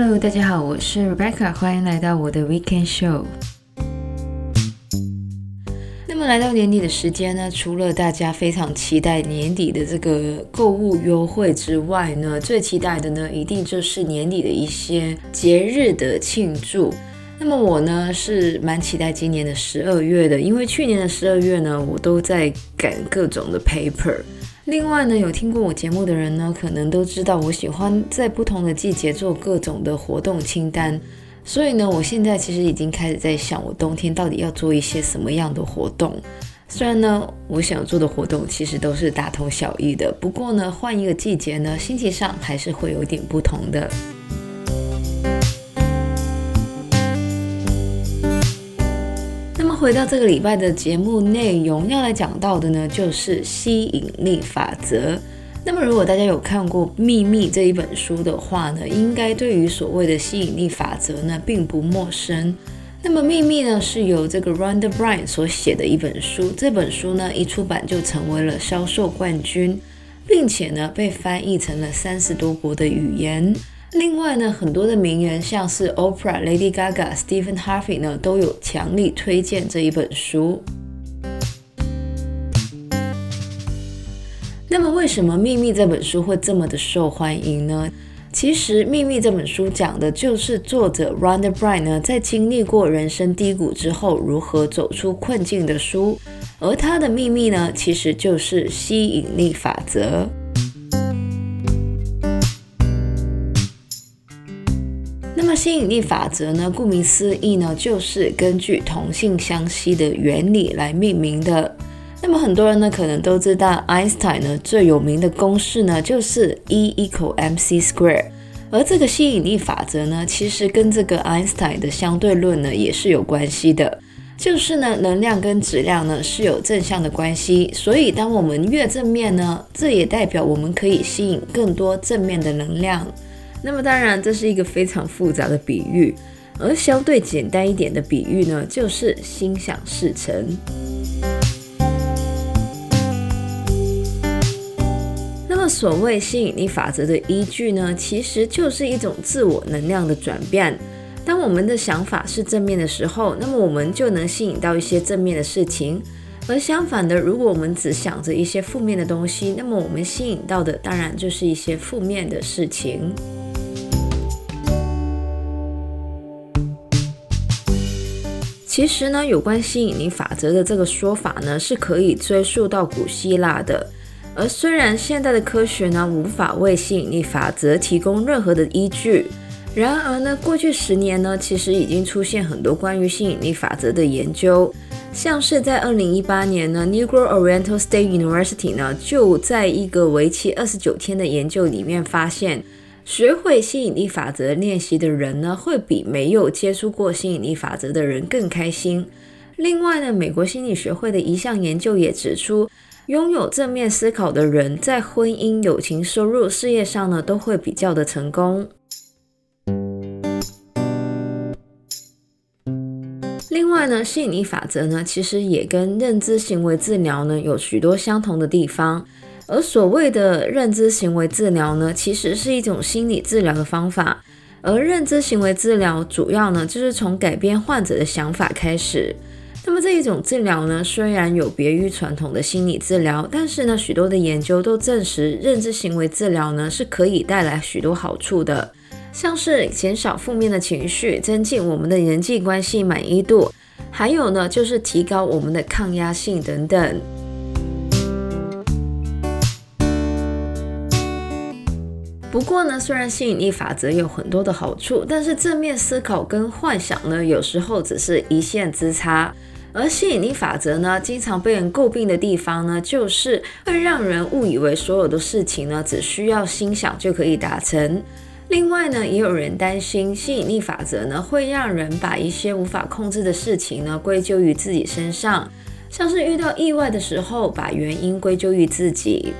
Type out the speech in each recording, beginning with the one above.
Hello，大家好，我是 Rebecca，欢迎来到我的 Weekend Show。那么来到年底的时间呢，除了大家非常期待年底的这个购物优惠之外呢，最期待的呢，一定就是年底的一些节日的庆祝。那么我呢是蛮期待今年的十二月的，因为去年的十二月呢，我都在赶各种的 paper。另外呢，有听过我节目的人呢，可能都知道我喜欢在不同的季节做各种的活动清单。所以呢，我现在其实已经开始在想，我冬天到底要做一些什么样的活动。虽然呢，我想做的活动其实都是大同小异的，不过呢，换一个季节呢，心情上还是会有点不同的。回到这个礼拜的节目内容，要来讲到的呢，就是吸引力法则。那么，如果大家有看过《秘密》这一本书的话呢，应该对于所谓的吸引力法则呢，并不陌生。那么，《秘密》呢，是由这个 Rhonda Byrne 所写的一本书。这本书呢，一出版就成为了销售冠军，并且呢，被翻译成了三十多国的语言。另外呢，很多的名人，像是 Oprah、Lady Gaga、Stephen Harvey 呢，都有强力推荐这一本书。那么，为什么《秘密》这本书会这么的受欢迎呢？其实，《秘密》这本书讲的就是作者 Rhonda Byrne 呢，在经历过人生低谷之后，如何走出困境的书。而他的秘密呢，其实就是吸引力法则。么吸引力法则呢，顾名思义呢，就是根据同性相吸的原理来命名的。那么很多人呢，可能都知道爱因斯坦呢最有名的公式呢，就是 E equal mc square。而这个吸引力法则呢，其实跟这个爱因斯坦的相对论呢也是有关系的。就是呢，能量跟质量呢是有正向的关系。所以当我们越正面呢，这也代表我们可以吸引更多正面的能量。那么当然，这是一个非常复杂的比喻，而相对简单一点的比喻呢，就是心想事成。那么所谓吸引力法则的依据呢，其实就是一种自我能量的转变。当我们的想法是正面的时候，那么我们就能吸引到一些正面的事情；而相反的，如果我们只想着一些负面的东西，那么我们吸引到的当然就是一些负面的事情。其实呢，有关吸引力法则的这个说法呢，是可以追溯到古希腊的。而虽然现代的科学呢，无法为吸引力法则提供任何的依据，然而呢，过去十年呢，其实已经出现很多关于吸引力法则的研究。像是在二零一八年呢，Negro Oriental State University 呢，就在一个为期二十九天的研究里面发现。学会吸引力法则练习的人呢，会比没有接触过吸引力法则的人更开心。另外呢，美国心理学会的一项研究也指出，拥有正面思考的人，在婚姻、友情、收入、事业上呢，都会比较的成功。另外呢，吸引力法则呢，其实也跟认知行为治疗呢，有许多相同的地方。而所谓的认知行为治疗呢，其实是一种心理治疗的方法。而认知行为治疗主要呢，就是从改变患者的想法开始。那么这一种治疗呢，虽然有别于传统的心理治疗，但是呢，许多的研究都证实，认知行为治疗呢，是可以带来许多好处的，像是减少负面的情绪，增进我们的人际关系满意度，还有呢，就是提高我们的抗压性等等。不过呢，虽然吸引力法则有很多的好处，但是正面思考跟幻想呢，有时候只是一线之差。而吸引力法则呢，经常被人诟病的地方呢，就是会让人误以为所有的事情呢，只需要心想就可以达成。另外呢，也有人担心吸引力法则呢，会让人把一些无法控制的事情呢，归咎于自己身上，像是遇到意外的时候，把原因归咎于自己。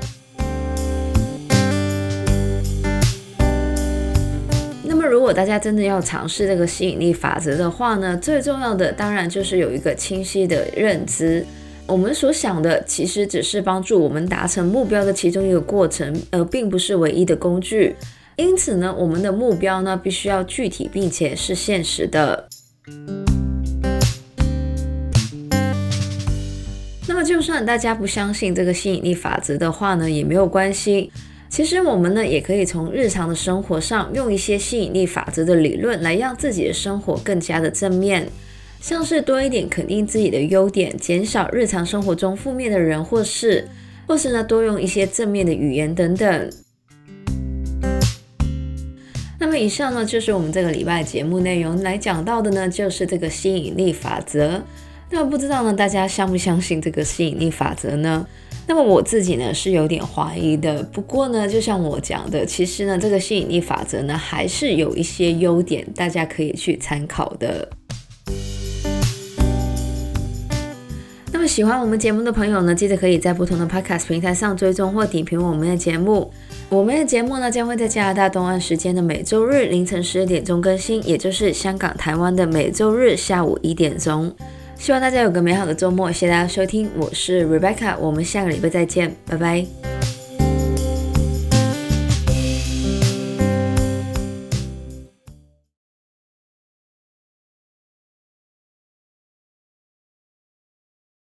如果大家真的要尝试这个吸引力法则的话呢，最重要的当然就是有一个清晰的认知。我们所想的其实只是帮助我们达成目标的其中一个过程，而并不是唯一的工具。因此呢，我们的目标呢，必须要具体并且是现实的。那么，就算大家不相信这个吸引力法则的话呢，也没有关系。其实我们呢，也可以从日常的生活上用一些吸引力法则的理论来让自己的生活更加的正面，像是多一点肯定自己的优点，减少日常生活中负面的人或事，或是呢，多用一些正面的语言等等。那么以上呢，就是我们这个礼拜节目内容来讲到的呢，就是这个吸引力法则。那不知道呢，大家相不相信这个吸引力法则呢？那么我自己呢是有点怀疑的。不过呢，就像我讲的，其实呢，这个吸引力法则呢还是有一些优点，大家可以去参考的。那么喜欢我们节目的朋友呢，记得可以在不同的 Podcast 平台上追踪或点评我们的节目。我们的节目呢，将会在加拿大东岸时间的每周日凌晨十二点钟更新，也就是香港、台湾的每周日下午一点钟。希望大家有个美好的周末，谢谢大家收听，我是 Rebecca，我们下个礼拜再见，拜拜。